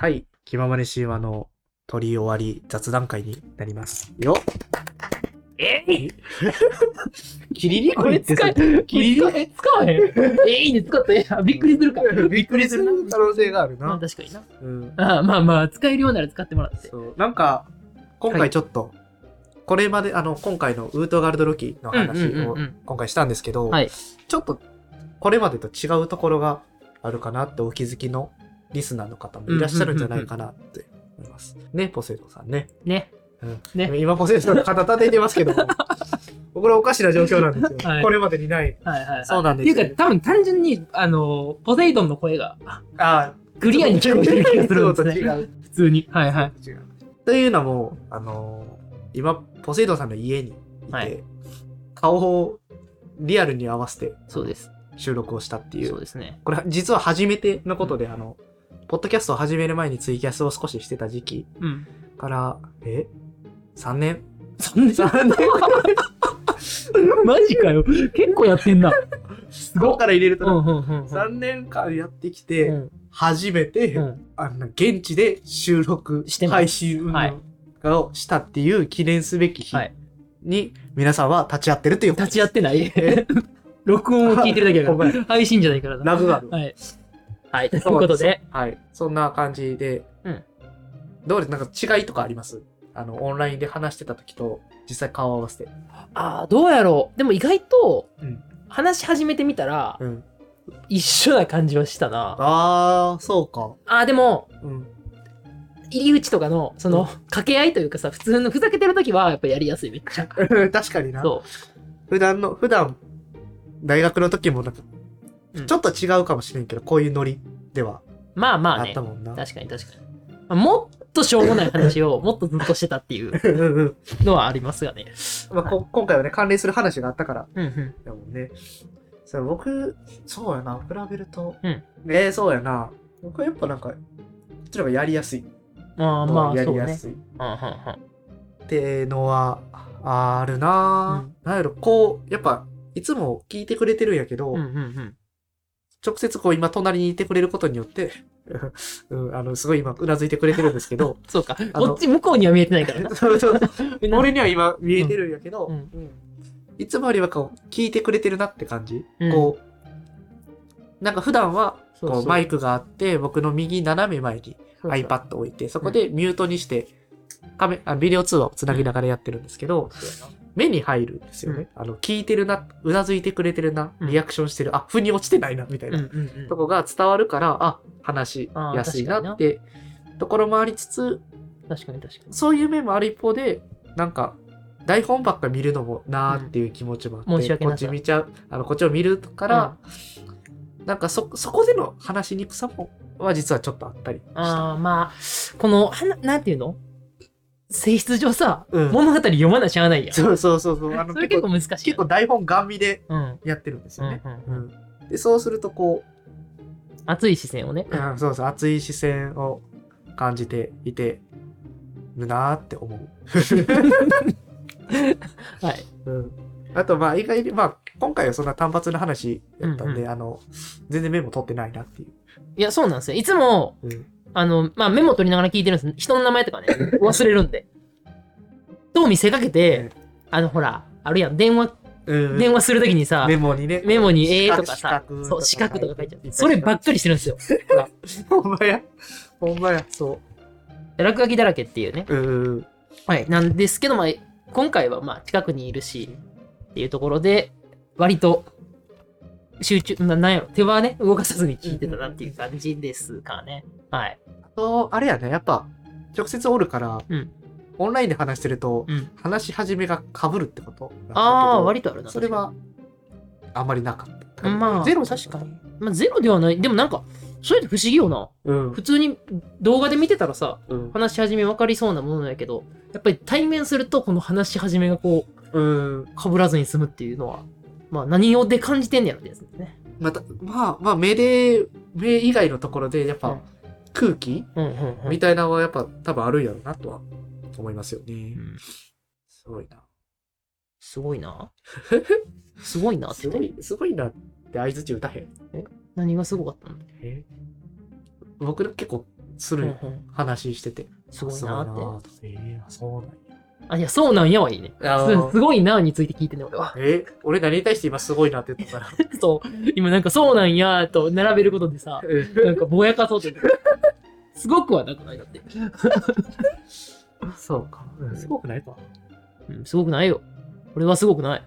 はい。気ままに神話の取り終わり雑談会になります。よえいキリリこれ使え、キリリえ使わへん。えいいね、使ったえびっくりするか ら。びっくりする可能性があるまあな。確かにな。うん。あまあまあ、使えるようなら使ってもらって。そう。なんか、今はい回ちょっと、これまで、あの、今回のウートガルドロキの話を今回したんですけど、はいちょっと、これまでと違うところがあるかなってお気づきのリスナーの方もいらっしゃるんじゃないかなって思います。ね、ポセイドンさんね。ね。うんね今、ポセイドンの肩立ててますけども、これおかしな状況なんですよ。はいこれまでにない。はいはいはい。そうなんですよっていうか、多分単純に、あの、ポセイドンの声がああ、クリアに聞こえてる気がするんですね。違う。普通に。はいはい。違う。というのも、あのー今、ポセイドンさんの家にいて、はい顔をリアルに合わせてそうです。収録をしたっていそうう。ですね。これ実は初めてのことで、あの、ポッドキャストを始める前にツイキャスを少ししてた時期うん。から、え ?3 年？そんな、?3 年？マジかよ。結構やってんな。すここから入れると、うんうんうん3年間やってきうて、ん。初めて、うん。あの現地で収録してます配信運はい動をしたっていう記念すべき日はいに皆さんは立ち会ってるっていう立ち会ってないえ？録音を聞いてるだけだ ごめんから。配信じゃないからな。ラグがある。はい。はい。ということで、はい。そんな感じで、うんどうです？なんか違いとかあります？あの、オンラインで話してた時と、実際顔を合わせて。ああ、どうやろう。でも意外とうん、話し始めてみたら、うん。一緒な感じはしたな。あー、そうか。ああ、でも、うん。入り口とかの、その、掛け合いというかさ、普通のふざけてる時は、やっぱやりやすい、めっちゃ。確かにな。そ普段の、普段、大学の時もなんか、うんちょっと違うかもしれんけど、こういうノリではう。まあまあねあった。もんな。確かに確かに。まあもっとしょうもない話をもっとずっとしてたっていう うんうんのはありますがね。まあ、こ今回はね、関連する話があったから、うんうん。だもんね。そう僕、そうやな、比べると。うんえー、そうやな。僕はやっぱなんか、こっちの方がやりやすい。まあまあ、やそうね。りやすい。うんうんうん。ってのはあるなぁ、うんなんやろ、こう、やっぱ、いつも聞いてくれてるんやけど、うんうんうん。直接こう今隣にいてくれることによって、うん、あの、すごい今うなずいてくれてるんですけど、そうか。こっち向こうには見えてないから。な。そうそう。俺には今見えてるんやけど、うん。うん。いつもよりはこう、聞いてくれてるなって感じ。うん。こう、なんか普段は、こそう。マイクがあって、僕の右斜め前に iPad を置いて、そこでミュートにして、カメあビデオ通話をつなぎながらやってるんですけど、目に入るんですよね。あの、聞いてるな、うなずいてくれてるな、うん。リアクションしてる、あ、腑に落ちてないな、みたいうんうなんうん。とこが伝わるから、あ、話しやすいなってところもありつつ、確かに確かに。そういう面もある一方で、なんか、台本ばっか見るのもなーっていう気持ちもあって、うん。申し訳こっち見ちゃう、あの、こっちを見るから、なんかそ、そこでの話しにくさも、は実はちょっとあったりした。ああ、まあ、この、はななんていうの？性質上さ、うん物語読まなしゃあないやん。そうそうそうそう。あのそれ結構難しいよね。結構台本ガン見でうん。やってるんですよね。うんうんううんんでそうするとこ熱い視線をね。う、うんそうそう熱い視線を感じていてるなーって思う。はい。うん、あとまあ意外にまあ今回はそんな単発な話やったんで、うんあの全然メモ取ってないなっていう。いや、そうなんですよ。いつも、うんあの、まあ、メモ取りながら聞いてるんです。人の名前とかね、忘れるんで。と見せかけて、あの、ほら、あるやん、電話、うん電話するときにさ、メモにね。メモにえーとか四さ角、そう、四角とか書いちゃう。てそればっかりしてるんですよ。ほんまや。ほんまや。そう。で落書きだらけっていうね。うん。はい。なんですけど、まあ、今回はまあ、近くにいるし、っていうところで、割と、集中、ななんやろ、手はね、動かさずに聞いてたなっていう感じですかね。はい。あと、あれやね、やっぱ、直接おるから、うんオンラインで話してると、うん。話し始めが被るってこと？ああ、割とあるな。それは、あんまりなかった。まあ、ゼロ確かに。まあ、ゼロではない。でもなんか、それって不思議よな。うん普。通に動画で見てたらさ、うん。話し始め分かりそうなものやけど、やっぱり対面すると、この話し始めがこうん。う、被らずに済むっていうのは、まあ何をで感じてんねやろですね。また、まあ、まあ、目で、目以外のところで、やっぱうん、空気うんうんうん。みたいなのはやっぱ多分あるんやろうなとは思いますよね。うんすごいな。すごいな。すごいなってすごい、すごいなって相づち打たへん。何がすごかったの？え？僕結構するうんうん話してて。すごいなって。とええそうなんや。あ、いや、そうなんやはいいね。すすごいなについて聞いてんね、俺は。え俺何に対して今すごいなって言ったら。そう。今なんかそうなんやと並べることでさ、なんかぼやかそうというか。すごくはなくないだって。そうか。うんすごくないか。うん、すごくないよ。俺はすごくない。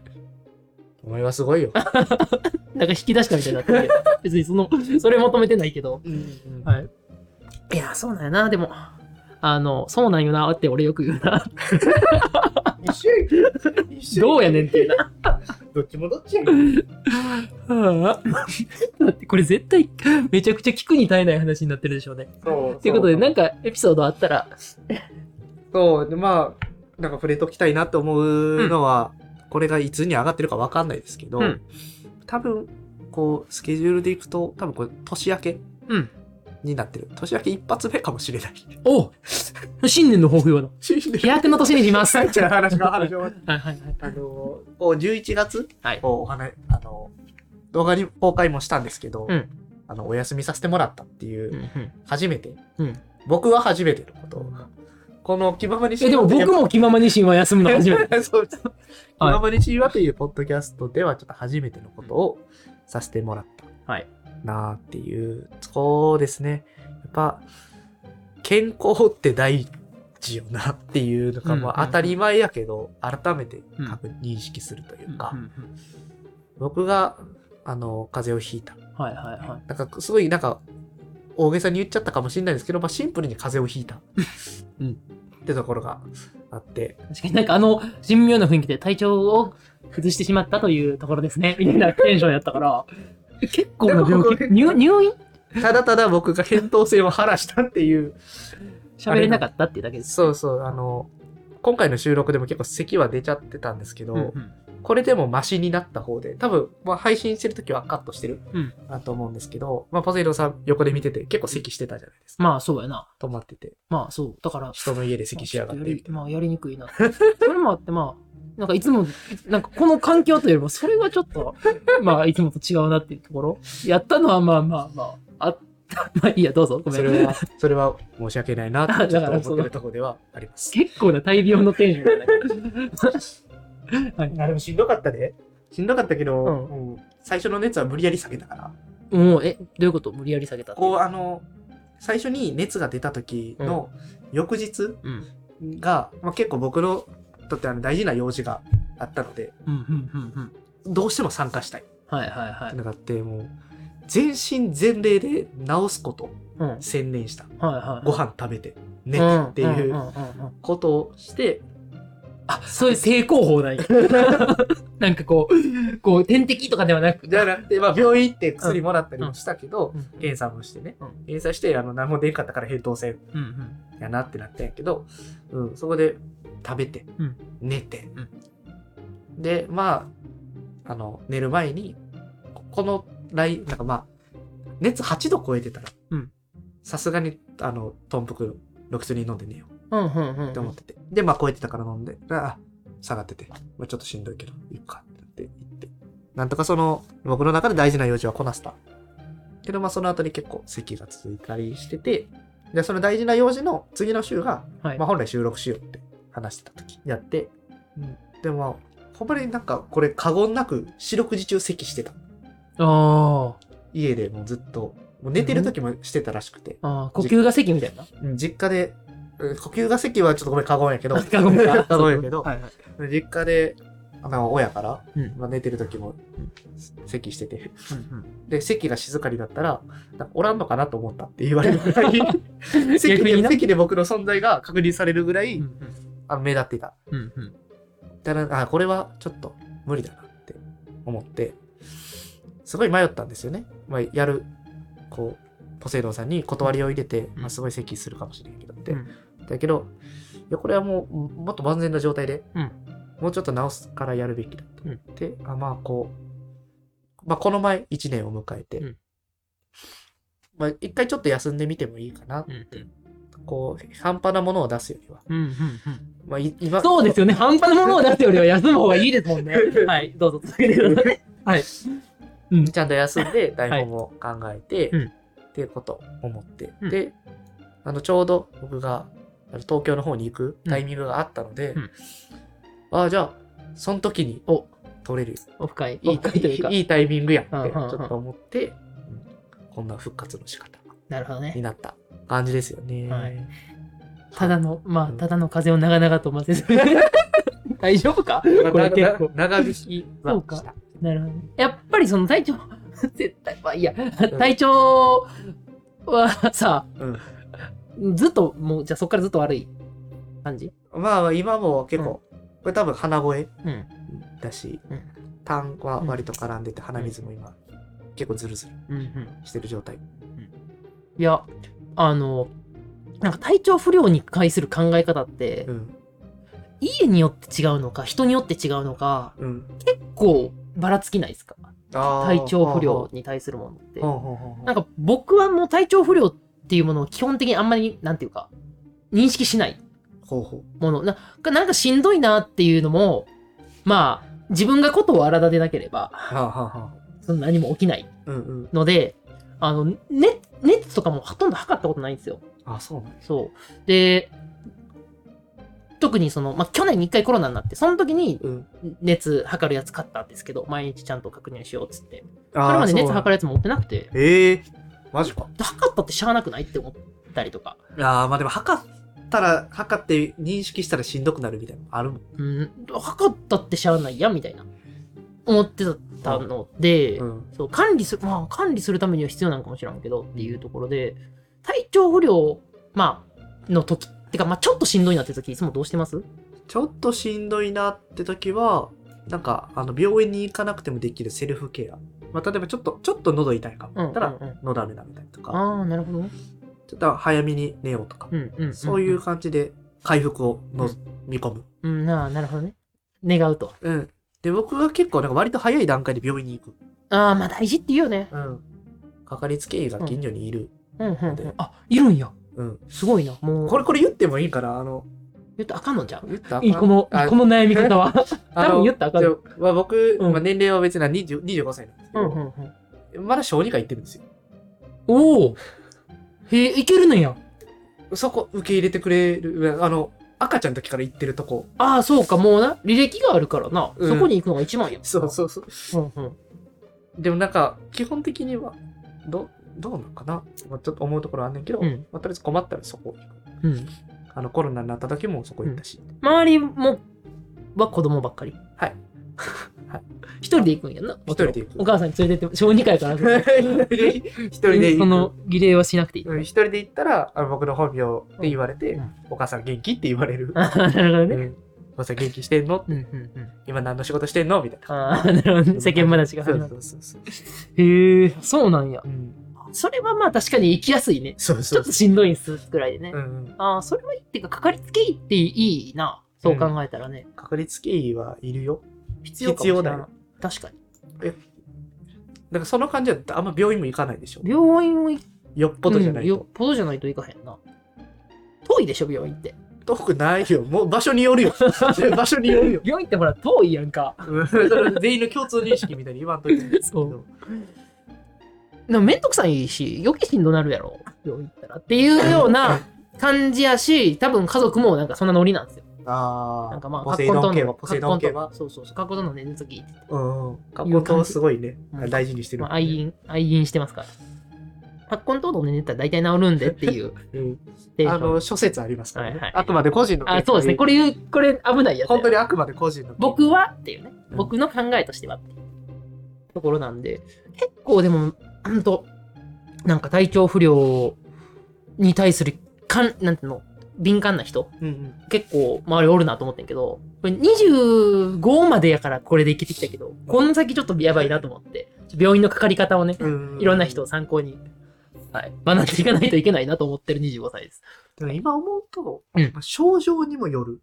お前はすごいよ。なんか引き出したみたいになってて、別にその、それ求めてないけど。うんはい。いや、そうなんやな、でも。あの、そうなんよなって俺よく言うな。一緒や一緒どうやねんっていうな。どっちもどっちやん。だってこれ絶対めちゃくちゃ聞くに耐えない話になってるでしょうね。そう。ということで、なんか。かエピソードあったら、そう、でまあ、なんか触れときたいなと思うのは、これがいつに上がってるかわかんないですけど、うん多分、こう、スケジュールでいくと、多分これ、年明けうんになってる。年明け一発目かもしれない。お新年の抱負用の。新年飛躍の年にします。は いじゃあ話が話がはいはい。あの、こう11月、はいお話、あの、動画に公開もしたんですけど、うんあの、お休みさせてもらったっていう、うん初めて、うん僕は初めてのことを、この気ままにえ、でも僕も気ままに神話休むの初めて。そう。気ままに神話というポッドキャストではちょっと初めてのことをさせてもらったはい。なあっていう、そうですね。やっぱ、健康って大事よなっていうのが、うんまあ当たり前やけど、改めて確認識するというか、僕が、あの、風邪をひいた。はいはいはい。なんか、すごい、なんか、大げさに言っちゃったかもしれないですけど、まあシンプルに風邪をひいた。うんってところがあって、確かになんかあの神妙な雰囲気で体調を崩してしまったというところですね。みたいなテンションやったから、結構な病気。入入院？ただただ僕が扁桃腺を晴らしたっていう、喋れなかったっていうだけです。そうそう、あの、今回の収録でも結構咳は出ちゃってたんですけど、うんうんこれでもマシになった方で、多分、まあ、配信してる時はカットしてる、うんなと思うんですけど、まあ、ポセイドンさん横で見てて結構咳してたじゃないですか。まあそうやな。止まってて、まあそう。だから、人の家で咳しやがって。まあやりにくいな。それもあってまあ、なんかいつも、なんかこの環境というよりも、それはちょっと、まあいつもと違うなっていうところ。やったのはまあまあまあ、あった。まあいいや、どうぞ。ごめん。それは、それは申し訳ないなってちょっと思ってるところではあります。結構な大病のテンションだね。はい。あ、でもしんどかったね。しんどかったけど、うんうん最初の熱は無理やり下げたから。もう、え、どういうこと？無理やり下げたこう、あの、最初に熱が出た時の翌日うん。が、まあ、結構僕のとってあの大事な用事があったので、うん、うん、うん、うん。どうしても参加したいっはいはいはい。てのがあって、もう、全身全霊で治すことうん。はい専念した。はい。ご飯食べて、寝てっていんんんうんんことをして、あ、そういう成功法なんや。なんかこう、こう、点滴とかではなく。じゃなくて、まあ、病院行って薬もらったりもしたけど、うん検査もしてね、うん検査して、あの、何も出んかったから扁桃腺うんうん。やなってなったんやけど、うん、そこで食べて、うん寝て、で、まあ、あの、寝る前に、ここのライン、なんかまあ、熱8度超えてたらうん、さすがに、あの、豚腹の薬飲んで寝ようんうんうん。うって思ってて。で、まあ、超えてたから飲んで、あ、下がってて、まあ、ちょっとしんどいけど、行くかってなって。なんとかその、僕の中で大事な用事はこなした。けど、まあ、その後に結構咳が続いたりしてて、で、その大事な用事の次の週が、はいまあ、本来収録しようって話してた時やって、うん、でも、ほんまになんかこれ過言なく四六時中咳してた。あ家でもうずっと、もう寝てる時もしてたらしくて、あ。ああ、呼吸が咳みたいな。うん実家で、うん呼吸が咳はちょっとごめん過言やけど、過言か 過言やけど、はいはい。実家で、あの親から、うん。まあ、寝てる時も咳してて、うんうん。で、咳が静かになったら、おらんのかなと思ったって言われるぐらい、咳で僕の存在が確認されるぐらい、うんあの目立っていた。うんうん。だから、あ、これはちょっと無理だなって思って、すごい迷ったんですよね。まあ、やる、こう、ポセイドンさんに断りを入れて、うん。まあ、すごい咳するかもしれんけどって。うん。だけど、いや、これはもう、もっと万全な状態で、うん。もうちょっと直すからやるべきだとうん思って、あまあ、こう、まあ、この前1年を迎えて、うん。まあ、一回ちょっと休んでみてもいいかなって、うんこう、半端なものを出すよりは。うんうんうん。まあ、い今、そうですよね。半端なものを出すよりは休む方がいいですもんね。はい、どうぞ続けてください。はい。ちゃんと休んで台本も考えて、うん。っていうことを思って、うん。で、あのちょうど僕が東京の方に行くタイミングがあったので、うん。ああじゃあその時にお。取れる。オフ会、いいい。いいタイミングやってちうんうんうん。ょっと思って、うん。こんな復活の仕方なるほどねに。なった感じですよね。はいただの、まあ、うんただの風を長々と混ぜず。大丈夫か？これ結構。長引きはそうか。なるほどね。やっぱりその体調、絶対、まあいいや、体調はさ、うんずっと、もう、じゃあそっからずっと悪い感じ？まあ今も結構、これ多分鼻声うん。だし、うん痰は割と絡んでて鼻水も今、結構ズルズル。してる状態。いや、あの、なんか体調不良に関する考え方って、うん。家によって違うのか、人によって違うのか、うん。結構ばらつきないですか？体調不良に対するものって。なんか僕はもう体調不良っていうものを基本的にあんまり、なんていうか、認識しないもの。ななんかしんどいなっていうのも、まあ、自分がことを荒立てなければ、う。はあ、はあはあ、その何も起きないうんうん。あの、ね、熱とかもほとんど測ったことないんですよ。あ、そうなんやそう。で、特にその、まあ、去年に一回コロナになって、その時にうん。熱測るやつ買ったんですけど、毎日ちゃんと確認しようっつって。それまで熱測る。るやつ持ってなくて、ええマジか。測ったってしゃあなくないって思ったりとか。ああ、まあでも測ったら、測って認識したらしんどくなるみたいなのあるもん。うん、測ったってしゃあないやんみたいな。思ってたので、うん。そう管理する、まあ管理するためには必要なのかもしれんけどっていうところで、体調不良、まあ、の時、てか、まあちょっとしんどいなって時、いつもどうしてます？ちょっとしんどいなって時は、なんか、あの、病院に行かなくてもできるセルフケア。まあ、例えばちょっと、ちょっと喉痛いかも。うんうんうん、のだめだみたいなとか、ああ、なるほどね。ちょっと早めに寝ようとか、うんうん、んそういう。感じで回復をの、うん見込む。うん、なあなるほどね。願うと。うん。で、僕は結構、なんか割と早い段階で病院に行く。ああ、まあ大事って言うよね。うん。かかりつけ医が近所にいる。うんうん、うん。あ、いるんや。うん。すごいな。もう、これ、これ言ってもいいかなあの、言ったらあかんのじゃん。言ったらあかんいい、この、あこの悩み方は。あの多分言ったらあかんじゃあまあ、僕、うんまあ、年齢は別に20 25歳なんですけど、うんうんうん。まだ小児科行ってるんですよ。おおへえ、いけるのや。そこ受け入れてくれる、あの、赤ちゃんの時から行ってるとこ。ああ、そうか、もうな、履歴があるからな。うんそこに行くのが一番や。そうそうそう。うんうん。でもなんか、基本的には、ど、どうなのかな、まあ、ちょっと思うところあんねんけど、うんまあ、とりあえず困ったらそこ。うん。あの、コロナになった時もそこ行ったし。周りも、は子供ばっかり。はい。一人で行くんやんな。一人で行くお母さんに連れてって、小児科やから。一人で、行く。その儀礼はしなくていい。うん一人で行ったら、あの僕の本名って言われて、うんお母さん元気って言われる。なるほどね。うんお母さん元気してんの？うんうんうん。今何の仕事してんの？みたいな。ああ、なるほどね。世間話がそう始まる。そうそうそう。へえ、そうなんやう。ん。それはまあ確かに行きやすいね。そうちょっとしんどいんすぐらいでねう。う。ん。ああ、それはいいっていうか、かかりつけ医っていいな。そう考えたらね。かかりつけ医はいるよ。必要必要だよ。確かに。だからその感じだったらあんま病院も行かないでしょ。病院を行よっぽどじゃないうんよっと。ぽどじゃないといかへんな。遠いでしょ、病院って。遠くないよ。もう場所によるよ。場所によるよ。病院ってほら、遠いやんか。全員の共通認識みたいに言わんといて。そうでもめんどくさいし、余計しんどなるやろ。病院行ったら。っていうような感じやし、多分家族もなんかそんなノリなんですよ。ああ。なんかまあ、ポセイドン系は、のポセイドン系は？そうそうそう、過去との熱聞いてて、うんうん。カッコとすごいねうん、大事にしてる。まあ、愛飲、愛飲してますから。発根等々で寝たら大体治るんでっていううんあの、諸説ありますからねはいはい。あくまで個人の。あ、そうですね。これ言う、これ危ないやつや。本当にあくまで個人の。僕はっていうね、うん僕の考えとしてはっていうところなんで、結構でも、ほんと、なんか体調不良に対する、かん、なんていうの、敏感な人、うんうん。結構周りおるなと思ってんけど、これ25までやからこれで生きてきたけど、この先ちょっとやばいなと思って、病院のかかり方をね、うんいろんな人を参考に、はい、学んでいかないといけないなと思ってる25歳です。でも今思うと、うんまあ症状にもよる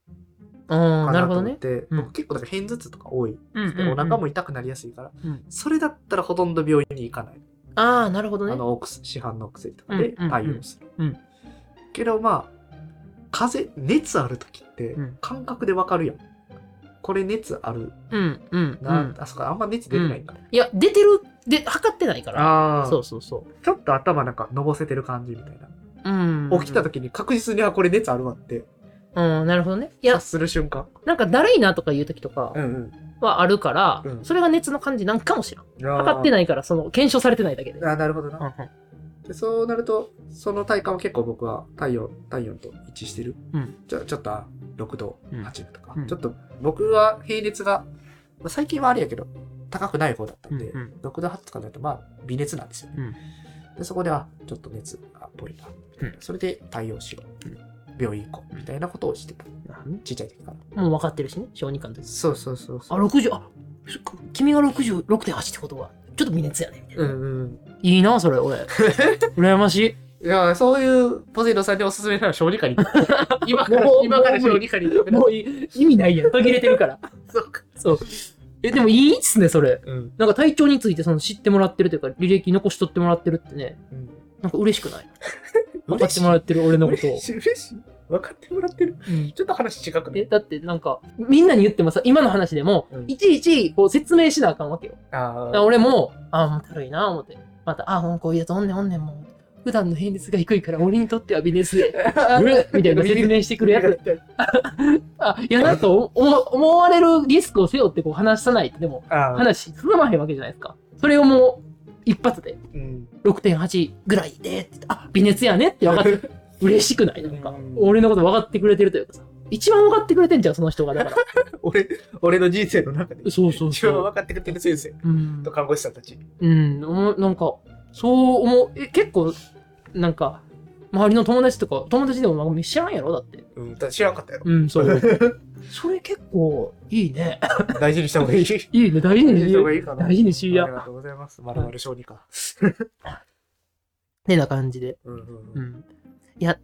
あななるほどね。うん僕結構だから片頭痛とか多い。うんうんうんお腹も痛くなりやすいから、うんそれだったらほとんど病院に行かない。ああ、なるほどね。あの市販のお薬とかでうんうんうん対応する。うんけどまあ、風邪、熱ある時ってうん感覚でわかるやん。これ熱あるうん、うん、うな、ん。あそこあんま熱出てないんか。いや、出てる、で、測ってないから。ああ、そうそうそう。ちょっと頭なんかのぼせてる感じみたいな。うん。起きた時に確実に、あ、これ熱あるわって、うん、なるほどね。いや察、する瞬間。なんかだるいなとかいう時とかうんはあるから、うんそれが熱の感じなんかもしらん。うん。測ってないから、その、検証されてないだけで。あ、なるほどうんな。でそうなると、その体感は結構僕は体温、体温と一致してる。うん。ちょちょっとあ6度、うん。8度とか、うん。ちょっと僕は平熱が、まあ、最近はあれやけど、高くない方だったんで、うんうん。6度8とかだとまあ微熱なんですよね。うん。でそこではちょっと熱がっぽいな、みたいなそれで対応しろ、う。ん。病院行こう。みたいなことをしてた。うん。ちっちゃい時から。もう分かってるしね、小児科の時。そうそうそうそあ、う。60、あ、そっか君が66.8ってことは、ちょっと微熱やね。みたいなうんうん。いいな、それ、俺。羨ましい。いや、そういうポセイドさんにおすすめなら小児科に。今から今から小児科に。もうい意味ないやん。途切れてるから。そうか。そう。え、でもいいっすね、それ。うん。なんか体調についてその知ってもらってるというか、履歴残しとってもらってるってね、うんなんか嬉しくない？分かってもらってる俺のことを嬉。しい、嬉しい。分かってもらってる。うんちょっと話違くねえ、だってなんか、みんなに言ってもさ、今の話でもうん、いちいちこう説明しなあかんわけよ。あ俺も、ああ、もうたるいな、思って。また、ああ、もうこういうやつおんねんおんねん、もう。普段の平熱が低いから、俺にとっては微熱で。うるみたいな説明してくるやつ。あ、いや、なんと思思われるリスクを背負ってこう話さないと、でも、話進まへんわけじゃないですか。それをもう、一発で、うん。6.8ぐらいでって、あ、微熱やねって分かって、嬉しくない？なんかうん、俺のこと分かってくれてるというかさ。一番分かってくれてんじゃん、その人が。だから。俺、俺の人生の中で。そうそう一番そう。分かってくれてる先生うんと。看護師さんたち。うん、おなんか、そう思う、え、結構、なんか、周りの友達とか、友達でもまあ知らんやろ？だって。うん、だ知らんかったよ。うん、そう。それ結構、いいね。大事にした方がいい。大いいね、大事事ににした方がいいかな。大事にしやあり。がとうございます。まるまる小児科。てな感じで。うんうんううん。ん。いや、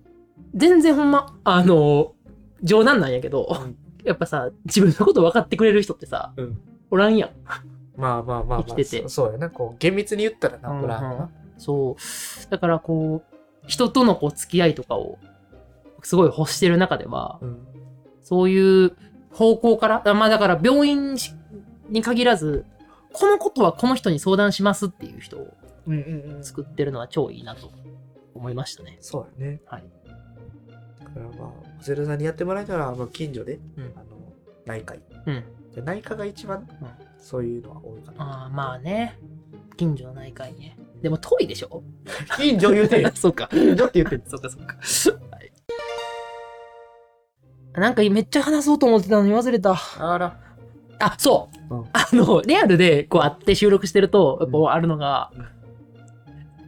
全然ほんま、あの、冗談なんやけど、うんやっぱさ、自分のこと分かってくれる人ってさ、うんおらんやん。まあまあまあまあ。生きててそそうやな。こう、厳密に言ったらな、うんうんほらな。そう。だからこう、人とのこう付き合いとかを、すごい欲してる中では、うん。そういう方向から、あまあだから病院しに限らず、このことはこの人に相談しますっていう人を。作ってるのは超いいなと思いましたね。そうやね。はい。だからまあ、ゼロさんにやってもらえたら、まあ、近所で、うんあの、内科医。うん。で内科が一番、そういうのは多いかな。ああ、まあね。近所の内科医ね。でも遠いでしょ？近所言うてる。そうか。近所って言ってる。そうか、そうか。はい。なんかめっちゃ話そうと思ってたのに忘れた。あら。あ、そう。うんあの、リアルでこう会って収録してると、やっぱあるのが、うん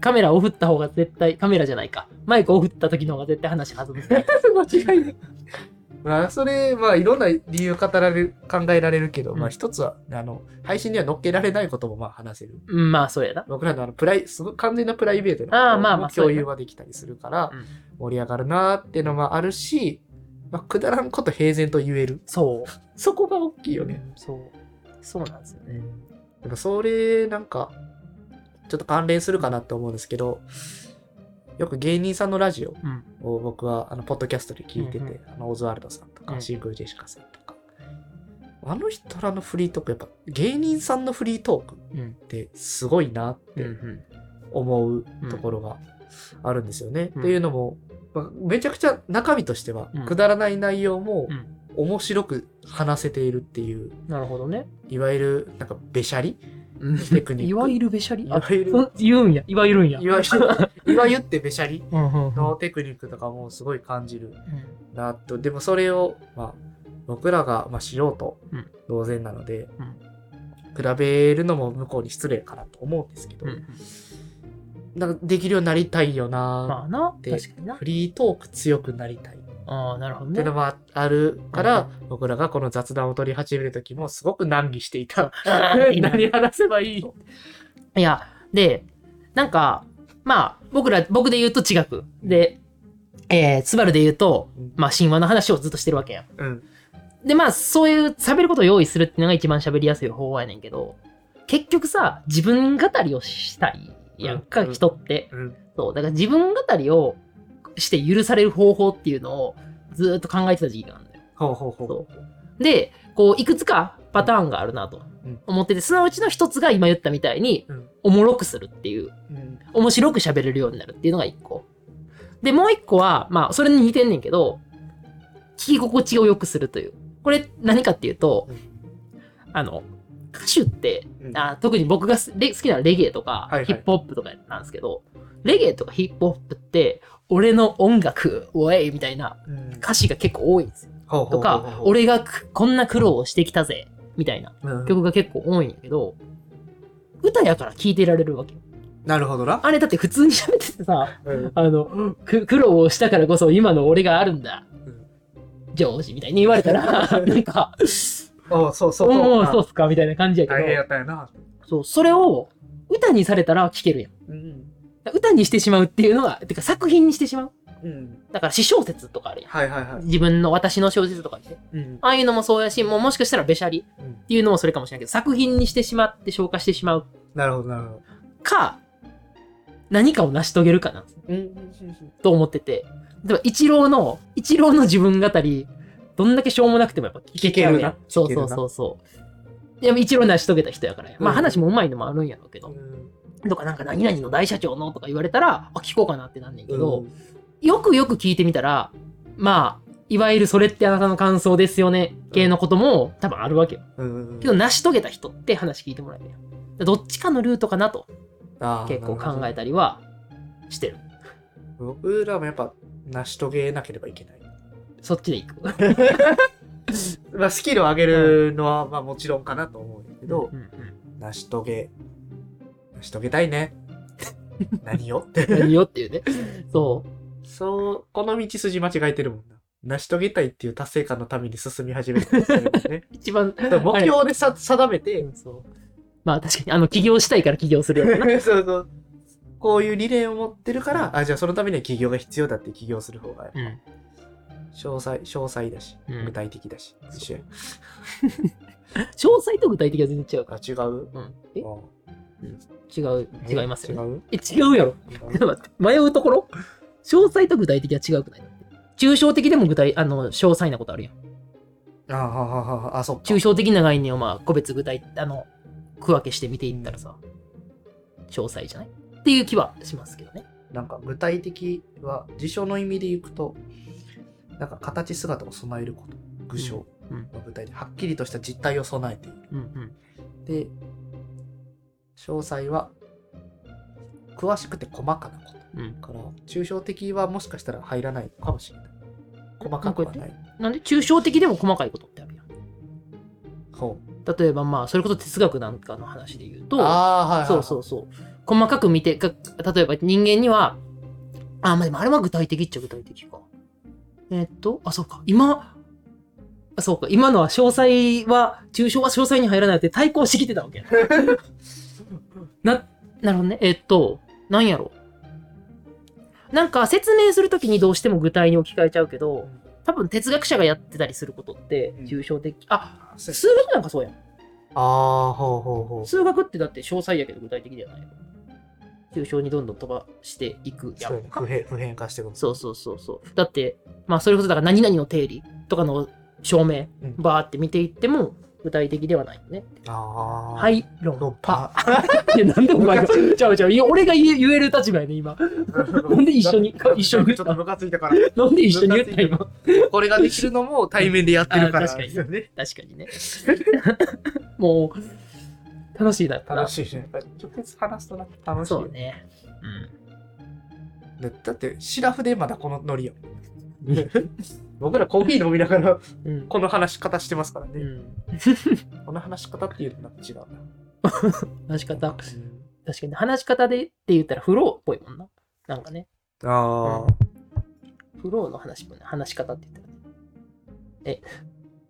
カメラを振った方が絶対、カメラじゃないか。マイクを振った時の方が絶対話弾む。間違いない。まあ、それ、まあ、いろんな理由語られる、考えられるけど、うんまあ、一つは、あの、配信には載っけられないことも、まあ、話せる。うん、まあ、そうやな。僕らのあの、プライ、すごい完全なプライベートなあーまあまあそうやな共有はできたりするからうん、盛り上がるなーっていうのもあるし、まあ、くだらんこと平然と言える。そう。そこが大きいよね。そう。そうなんですよね。なんかそれ、なんか、ちょっと関連するかなって思うんですけど、よく芸人さんのラジオうん。を僕は、あの、ポッドキャストで聞いてて、うんうんあの、オズワルドさんとか、うんシンクルジェシカさんとか、あの人らのフリートーク、やっぱ芸人さんのフリートークうん。ってすごいなってん。思うところがあるんですよね。うんっていうのも、まあめちゃくちゃ中身としてはうんくだらない内容もうん面白く話せているっていう、なるほどね。いわゆるなんかべしゃりうんテクニック。いわゆるべしゃり？いわゆる。あそ言うんや。いわゆるんや。いわゆる、いわゆってべしゃりのテクニックとかもすごい感じるうん。なと。でもそれを、まあ、僕らが、まあ、素人うん。同然なので、うん。比べるのも向こうに失礼かなと思うんですけど、うんなんかできるようになりたいよな、まあな、で確かにな。フリートーク強くなりたい。っああ、なるほどねていうの。もあるから、僕らがこの雑談を取り始める時もすごく難儀していた。何話せばいい？いや、で、なんか、まあ、僕ら、僕で言うと違く。で、えー、スバルで言うとうん、まあ、神話の話をずっとしてるわけやん。うん。で、まあ、そういう喋ることを用意するっていうのが一番喋りやすい方法やねんけど、結局さ、自分語りをしたいやんか、うん人って。うん。そう、だから自分語りをして許される方法っていうのをずーっと考えてた時期があるんだよ。ほうほうほう。で、こう、いくつかパターンがあるなとうん思ってて、そのうちの一つが今言ったみたいに、うんおもろくするっていう、うん面白く喋れるようになるっていうのが一個。で、もう一個は、まあ、それに似てんねんけど、聞き心地を良くするという。これ何かっていうと、うんあの、歌手って、うんあ特に僕が好きなレゲエとか、はいはいヒップホップとかなんですけど、レゲエとかヒップホップって、俺の音楽、おえいみたいなうん歌詞が結構多いんですよ。ほうほうほうとか、俺がくこんな苦労をしてきたぜ、みたいなうん曲が結構多いんやけど、歌やから聴いてられるわけよ。なるほどな。あれだって普通に喋っててさ、うんあの、く苦労をしたからこそ今の俺があるんだ。うんジョージみたいに言われたら、なんか、おうそうそうおお、そうそう。っすかみたいな感じやけ大変やど、ったよな。そう、それを歌にされたら聴けるやん。うん。歌にしてしまうっていうのが、てか作品にしてしまう。うん。だから詩小説とかあるやん。はいはいはい。自分の私の小説とかね。うん。ああいうのもそうやし、もうもしかしたらべしゃりっていうのもそれかもしれないけど、作品にしてしまって消化してしまうなるほどなるほど。か、何かを成し遂げるかなうん。と思ってて、例えば、一郎の、一郎の自分語り、どんだけしょうもなくてもやっぱ聞けそうそうそうそう。でも一郎成し遂げた人やからや。まあうん話もうまいのもあるんやろうけど、とかなんか何々の大社長のとか言われたら、あ、聞こうかなってなんねんけど、よくよく聞いてみたら、まあ、いわゆるそれってあなたの感想ですよね、系のことも多分あるわけよ。うん。けど、成し遂げた人って話聞いてもらえるよ。どっちかのルートかなと結構考えたりはしてる。僕らもやっぱ成し遂げなければいけない。そっちで行く。まあ、スキルを上げるのは、まあもちろんかなと思うんだけどう、んうん成し遂げ、成し遂げたいね。何を？って。何よっていうね。そそう、この道筋間違えてるもんな。成し遂げたいっていう達成感のために進み始めたんですよね。う。一番、目標でさ定めてう、んそう。まあ確かに、あの、起業したいから起業するやつな。そうそう。こういう理念を持ってるから、あ、じゃあそのためには起業が必要だって起業する方が、うん。詳細、詳細だし、うん。具体的だし。一緒や 詳細と具体的は全然違うかあ、違う？うん。え？あ違う、違いますよね。違う？え、違うやろ。ちょっと待って、迷うところ？詳細と具体的は違うくない抽象的でも具体、あの、詳細なことあるやん。あははははあ、そっか。抽象的な概念をまあ、個別具体、あの、区分けして見ていったらさ、詳細じゃない？っていう気はしますけどね。なんか具体的は、辞書の意味で言うと、なんか形姿を備えること。具象の具体で、はっきりとした実態を備えている。うんうん。で、詳細は、詳しくて細かなこと。うん。から、抽象的はもしかしたら入らないかもしれない。細かくはない。なんで抽象的でも細かいことってあるやん。ほう。例えばまあ、それこそ哲学なんかの話で言うと、ああ、はい、はい。そうそうそう。細かく見て、か例えば人間には、あ、まあでもあれは具体的っちゃ具体的か。えーっと、あ、そうか。今、あそうか。今のは詳細は、抽象は詳細に入らないって対抗してきてたわけや。な、なるほどね。えーっと、なんやろ。なんか説明するときにどうしても具体に置き換えちゃうけど、多分哲学者がやってたりすることってうん抽象的。あ、そう数学なんかそうやん。ああ、ほうほうほう。数学ってだって詳細やけど具体的ではないよ。抽象にどんどん飛ばしていくやんか。普遍普遍化していくそうそうそうそう。だって、まあそれこそだから何々の定理とかの証明、うんバーって見ていっても具体的ではないよね。ああ。。はいい、論論破。破。いやなんでお前が、ちゃうちゃう、いや俺が言える立場やね、今。なんで一緒に一緒にちょっとムカついたから。なんで一緒に言った今。これができるのも対面でやってるから。確かにね。確かにね。もう、楽しいだったな。楽しいね。直接話すとな楽しいよ。そうね。だだって、シラフでまだこのノリよ。僕らコーヒー飲みながらうん。うん。この話し方してますからね。うん。この話し方っていうのなんか違うな。話し方。確かに話し方でって言ったらフローっぽいもんな。なんかね。ああ。フローの話もね、話し方って言ったらね。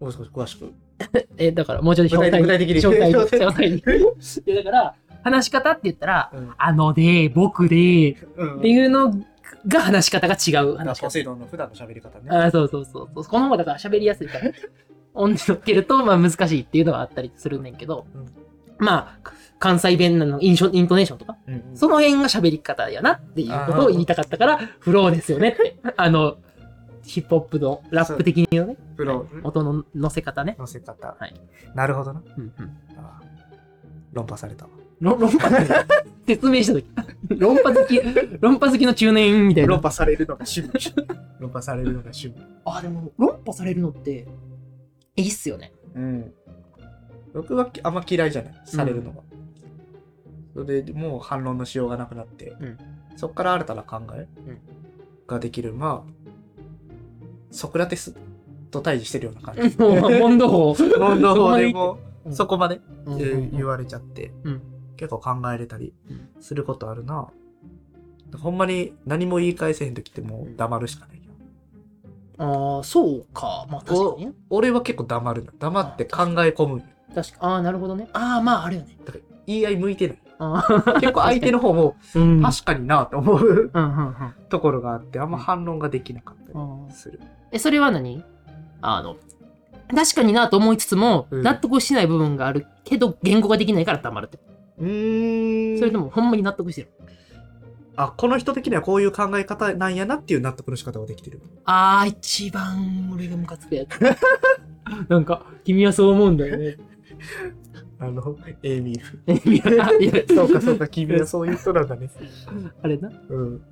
もう少し詳しく。え、だからもうちょっと詳細に。具体的に詳細 に。いやだから、話し方って言ったら、うん。あので、僕で、うんっていうのが話し方が違う話し方。ポセイドンの普段の喋り方ね。あそうそうそうそう。この方がだから喋りやすいから。音に乗っけると、まあ難しいっていうのがあったりするねんけど、うんまあ、関西弁のインショイントネーションとか、うんうんその辺が喋り方やなっていうことを言いたかったから、フローですよねって。あの、ヒップホップのラップ的にのね、プロ音の乗せ方ね。乗せ方。はいなるほどな。うんうん。あー論破されたわ。論論破説明した時論破好き論破好きの中年みたいな論破されるのが趣味。論破されるのが趣味。あでも論破されるのっていいっすよねうん。僕はあんま嫌いじゃない。されるのが。それでもう反論のしようがなくなって、うんそこから新たな考えうんができる。まあ、ソクラテスと対峙してるような感じ。もう問答法。問答法でもうん。そこまで言われちゃって、うん。結構考えれたりうんすることあるな。ほんまに何も言い返せへん時ってもう黙るしかないよ。ああそうか。まあ確かにね。俺は結構黙るの。黙って考え込む。確かああなるほどね。ああまああるよね。だから言い合い向いてない。結構相手の方もうん確かになと思うところがあって、あんま反論ができなかったうんりする。え、それは何？あの、確かになと思いつつも、うん納得しない部分があるけど、言語ができないから黙るって。うーんそれとも、ほんまに納得してる？あ、この人的にはこういう考え方なんやなっていう納得の仕方ができてる。あー、一番俺がムカつくやつ。なんか、君はそう思うんだよね。あの、エイミール。えいやいやそうかそうか、君はそういう人なんだね。あれな？うん。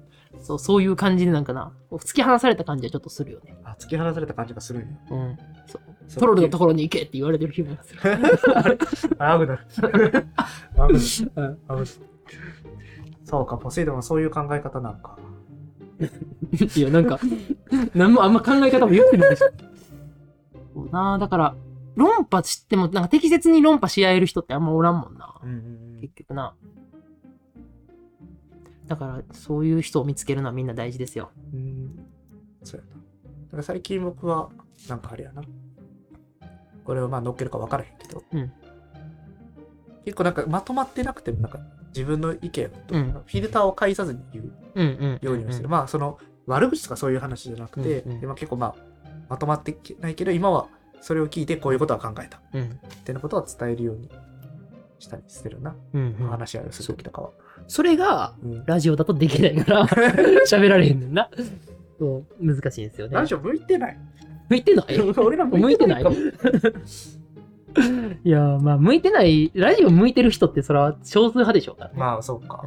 そう、そういう感じでなんかな、突き放された感じはちょっとするよね。あ、突き放された感じがするんや。うん。そう。そうトロルのところに行けって言われてる気分がする。あ、危ない。危ない。うん危ない。そうか、ポセイドンはそういう考え方なんか。いや、なんか、なんもあんま考え方も言ってないし。そうなだから、論破しても、なんか適切に論破し合える人ってあんまおらんもんな。うんうん結局な。だから、そういう人を見つけるのはみんな大事ですよ。うん。うん。そうやな。だから最近僕は、なんかあれやな。これをまあ乗っけるか分からへんけど。うん結構なんかまとまってなくても、なんか自分の意見を、うんフィルターを介さずに言う。ようにはしてる。んまあその悪口とかそういう話じゃなくて、うんうん結構まあまとまってないけど、今はそれを聞いてこういうことは考えた。うん。ってなことは伝えるようにしたりしてるな。うんうん。話し合いをするときとかは。それが、うんラジオだとできないから、喋られへんねんな。そう、難しいんですよね。ラジオ向いてない。向いてない？俺ら向いてない いやー、まあ、向いてない、ラジオ向いてる人ってそれは少数派でしょうからね。まあそうか。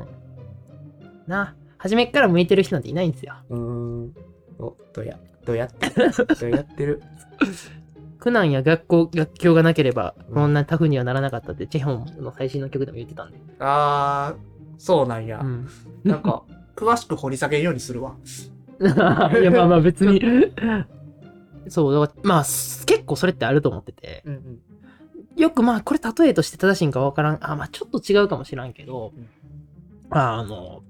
な、初めっから向いてる人なんていないんですよ。うーん。お、どうや、どうやってる、どうやってる。苦難や学校、学教がなければ、うんこんなタフにはならなかったって、チェホンの最新の曲でも言ってたんで。あー、そうなんや。うん。なんか、詳しく掘り下げんようにするわ。いや、まあまあ別に。そう、だからまあ、す結構それってあると思ってて。うんうん。よくまあ、これ例えとして正しいんかわからん。あ、まあちょっと違うかもしらんけど、うんあの、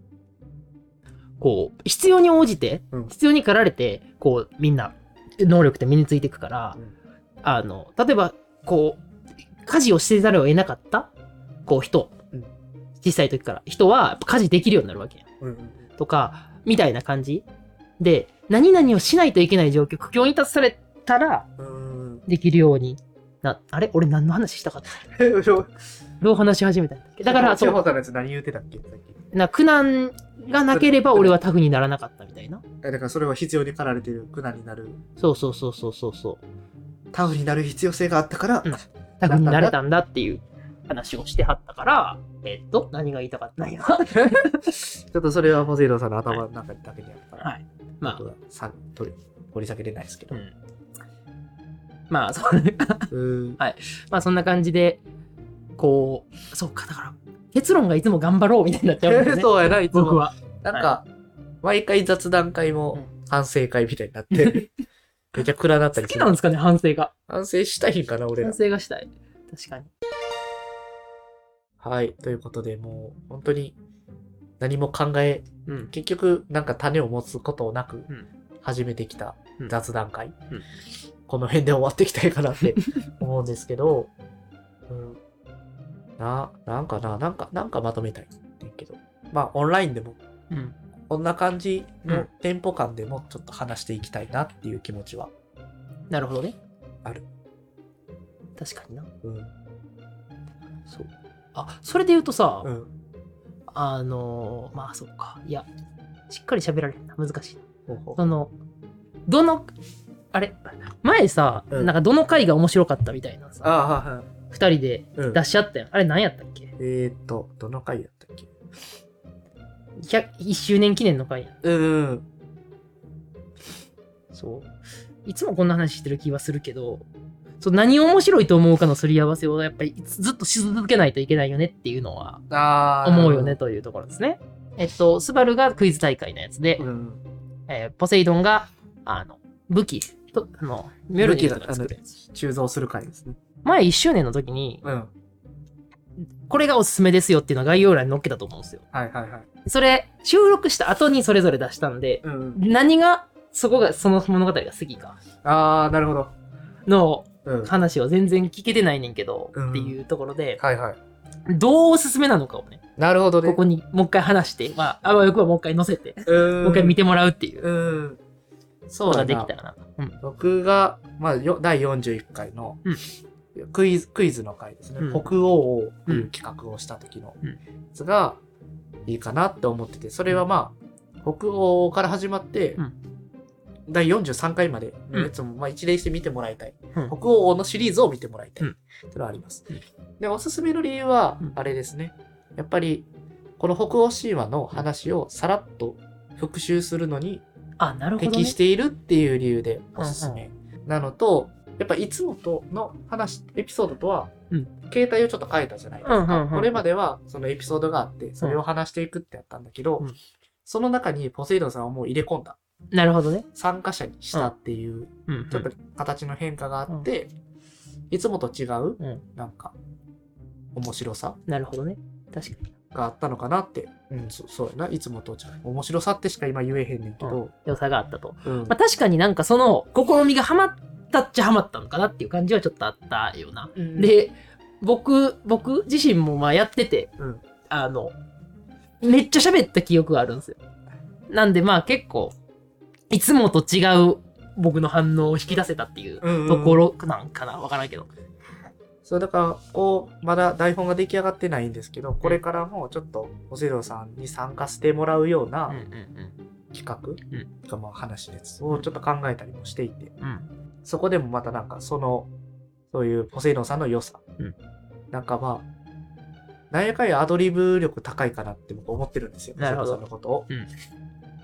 こう、必要に応じて、うん必要に駆られて、こう、みんな、能力って身についていくから、うんあの、例えば、こう、家事をしてざるを得なかった、こう、人、うん。小さい時から、人は家事できるようになるわけや。うんうんとか、みたいな感じ。で、何々をしないといけない状況、苦境に立たされたら、できるようにな、あれ？俺何の話したかった？どう話し始めたんだっけ？だから、地そう、何言うてたっけ？な苦難がなければ俺はタフにならなかったみたいな。えだからそれは必要に駆られてる苦難になる。そうそうそうそうそうそう。タフになる必要性があったから、うんタフになれたんだっていう話をしてはったから、えっと、何が言いたかったんや。ちょっとそれはポセイドンさんの頭の中だけにあるから、はい。まあ取り掘り下げれないですけど。うん。まあ、そう、うん。まあそんな感じで、こう、そうか、だから、結論がいつも頑張ろうみたいになっちゃうんですね。そうやな、いつも。僕は。なんか、毎回雑談会も反省会みたいになって、めちゃ暗なった好りする。きなんですかね、反省が。反省したいんかな、俺ら反。省がしたい。確かに。はい。ということで、もう、本当に、何も考え、うん。結局、なんか種を持つことなくうん、始めてきたうん雑談会。うんこの辺で終わっていきたいかなって 思うんですけど、うん。な、なんかな、なんか、なんかまとめたいけど。まあ、オンラインでも、うん。こんな感じのうんテンポ感でもちょっと話していきたいなっていう気持ちはなるほどね。ある。確かにな。うん。そう。あ、それで言うとさ、うん。あのーまあそうか。いや、しっかり喋られるな。難しいな。ほうほうその、どの、あれ、前さ、うんなんかどの回が面白かったみたいなさ、ああ、はいはい。二人でうん出し合ったやん。あれ何やったっけ？えーっと、どの回やったっけ ?100 1周年記念の回やん。うん。そう。いつもこんな話してる気はするけど、そう何を面白いと思うかのすり合わせをやっぱりずっとし続けないといけないよねっていうのは思うよね。というところですね。えっと、スバルがクイズ大会のやつで、うん。えーポセイドンが、あの、武器と、あの、ミョルニルとか作るやつ。鋳造する回ですね。前1周年の時に、うん。これがおすすめですよっていうのを概要欄に載っけたと思うんですよ。はいはいはい。それ、収録した後にそれぞれ出したんで、うん。何が、そこが、その物語が好きかあー、なるほど。のうん。話を全然聞けてないねんけど、うんっていうところで、はいはい。どうおすすめなのかをね、なるほどね。ここにもう一回話して、まあ、あわよくはもう一回載せて、うん。もう一回見てもらうっていううん。そうだなできたらな。うん。僕が、まあ、よ第41回のうんクイズ、クイズの回ですね。うん北欧王っていう企画をした時のうんやつがいいかなって思ってて、それはまあ、北欧から始まって、うん第43回までのやつも、まあ一例して見てもらいたい。うん北欧王のシリーズを見てもらいたい。うんっていうのはありますうん。で、おすすめの理由はうん、あれですね。やっぱり、この北欧神話の話をさらっと復習するのにあ、なるほど、ね。適しているっていう理由でおすすめなのと、やっぱいつもとの話、エピソードとはうん、携帯をちょっと変えたじゃないですか。うんうんうんこれまではそのエピソードがあって、それを話していくってやったんだけどうん、その中にポセイドンさんをもう入れ込んだ。なるほどね。参加者にしたっていう、うん、うん。ちょっと形の変化があって、いつもと違う、うん。なんか、面白さなるほどね。確かに。があったのかなって。うん、そそうやな。いつもと違う。面白さってしか今言えへんねんけど、良さがあったと。うん。まあ、確かになんかその試みがハマったっちゃハマったのかなっていう感じはちょっとあったよな。うん、で、僕、僕自身もまあやってて、うんあの、めっちゃ喋った記憶があるんですよ。なんでまあ結構、いつもと違う僕の反応を引き出せたっていうところなんかなわからんけど。そう、だから、こう、まだ台本が出来上がってないんですけど、これからもちょっと、おせろさんに参加してもらうような企画、んとかまあ話ですをちょっと考えたりもしていて、うん。うん。そこでもまたなんか、その、そういうポセイドンさんの良さ、うんなんかまあ、なんやかんやアドリブ力高いかなって僕思ってるんですよ。なるほどのことを。うん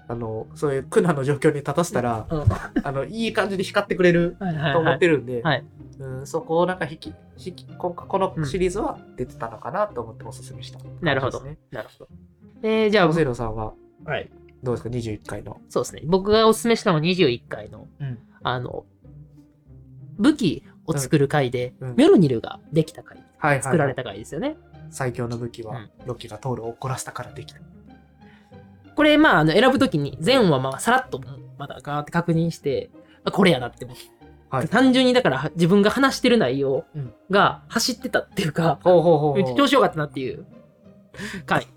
あの、そういう苦難の状況に立たせたら、うんあの、いい感じで光ってくれると思はい。ってるんで、はいうん、そこをなんか引き、引きここのシリーズは出てたのかなと思っておすすめした、なるほど。なるほど。で、じゃあポ、セイドンさんははい。どうですか ?21 回の。そうですね。僕がおすすめしたのは21回の、うん。あの、武器を作る回で、うんうんミョルニルができた回、はいはい、はい。作られた回ですよね。最強の武器はうん、ロキがトールを怒らせたからできた。これ、まあ、あの選ぶときに、全はまあ、さらっと、まだガーって確認して、あこれやなって思う。はい単純にだから、自分が話してる内容うんが走ってたっていうか、ほうほうほう調子よかったなっていう回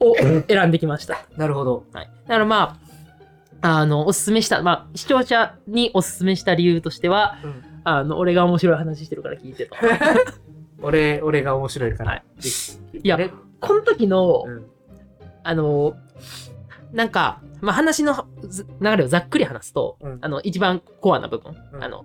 を選んできました。なるほど。はい。だからまあ、あの、おすすめした、まあ、視聴者におすすめした理由としては、うんあの、俺が面白い話してるから聞いてと。俺、俺が面白いから。はいいいやね、この時の、うん。あの、なんか、まあ、話のず流れをざっくり話すと、うんあの、一番コアな部分、うんあの、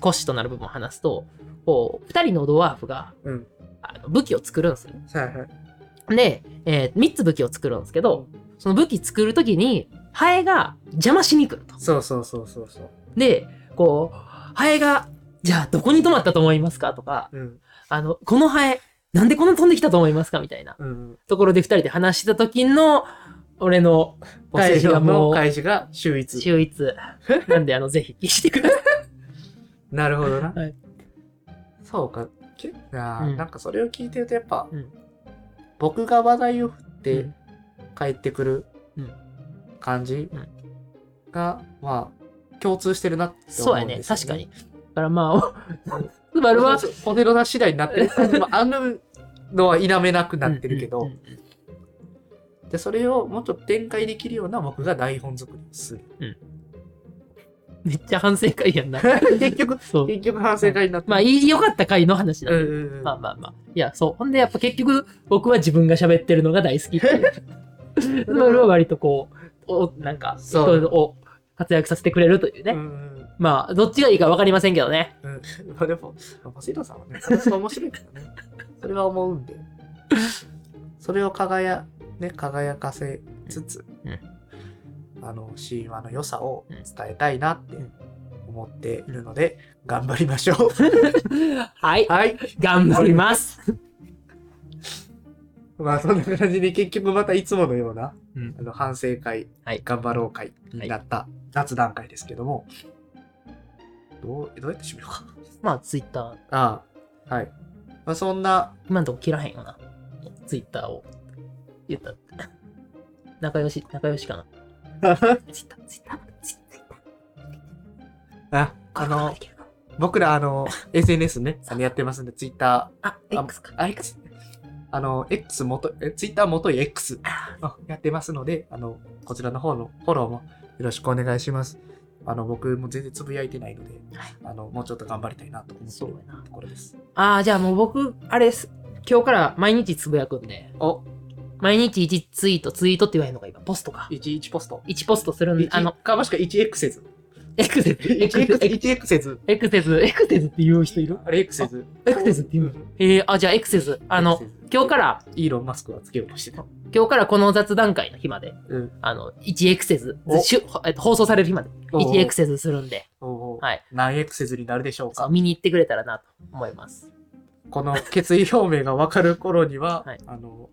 骨子となる部分を話すと、こう、二人のドワーフが、うん。あの武器を作るんですよ。はいはい。で、えー、3つ武器を作るんですけど、その武器作るときに、ハエが邪魔しに来ると。そうそうそうそうそう。で、こう、ハエが、じゃあどこに止まったと思いますかとか、うん。あの、このハエ、なんでこんな飛んできたと思いますかみたいなうん。ところで二人で話した時の、俺のポセイドンの返しがもう返しが秀逸。秀逸。なんで、あの、ぜひ聞いてください。なるほどな。はいそうか。けいやーうんなんかそれを聞いてるとやっぱ、うん僕が話題を振っうてん帰ってくるうん感じうんが、まあ、共通してるなってそうやね、思うんですよ、確かに。。だからまあ、スバルは、ポテロナ次第になってる感じもあるのは否めなくなってるけど、うんうんうんで、それをもうちょっと展開できるような僕が台本作りをする。めっちゃ反省会やんな。結局、そう。結局反省会になってまあ、いい良かった回の話なんで。うんうんうん。まあまあまあ。いや、そう。ほんで、やっぱ結局、僕は自分が喋ってるのが大好きっていう。スバルは割とこう、おなんか、そう人を活躍させてくれるというね。うん。まあ、どっちがいいか分かりませんけどね。うん。まあでも、マシロさんはね、話が面白いからね。それは思うんで。それを輝、ね、輝かせつつ、あの、神話の良さを伝えたいなって思っているので、頑張りましょう。はい。はい。頑張ります。まあそんな感じで結局またいつものような、うんあの反省会、はい頑張ろう会になった雑談会ですけども、どうどうやって締めようか。まあ、ツイッター。ああ、はい。まあそんな、今のとこ切らへんよな。ツイッターを。言ったって。仲良し、仲良しかな。ツイッター、ツイッター、ツイッター。あ、あの僕らあの、SNS ね、あのやってますんで、ツイッタあ、ー、X か。あ、X。あの、X 元、え、ツイッター元い X あやってますので、あの、こちらの方のフォローもよろしくお願いします。あの、僕も全然つぶやいてないので、はいあの、もうちょっと頑張りたいなと思ってるところです。ああ、じゃあもう僕、あれです。今日から毎日つぶやくんで、お、毎日1ツイート、ツイートって言わへんのが今、ポストか。11ポスト。1ポストするんで、あの、、かもしくは 1X せず。X で、1X、1X せず。エクセス、エクセスって言う人いる？あれ X せず。エクセスって言うの？えー、あ、じゃあエクセス。あの、今日から、イーロン・マスクはつけようとしてた。今日からこの雑談会の日まで、うん。あの、1エクセスお、しゅえっと放送される日まで、1エクセスするんで、はい。何 X せずになるでしょうか？見に行ってくれたらなと思います。この決意表明が分かる頃には、はいあの、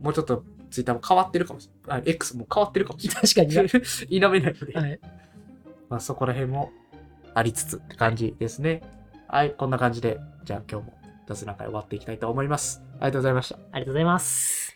もうちょっとツイッターも変わってるかもしれない。あ X も変わってるかもしれない。確かにね。否めないので、はい。まあ、そこら辺もありつつって感じですね。はい、こんな感じで、じゃあ今日も雑談会終わっていきたいと思います。ありがとうございました。ありがとうございます。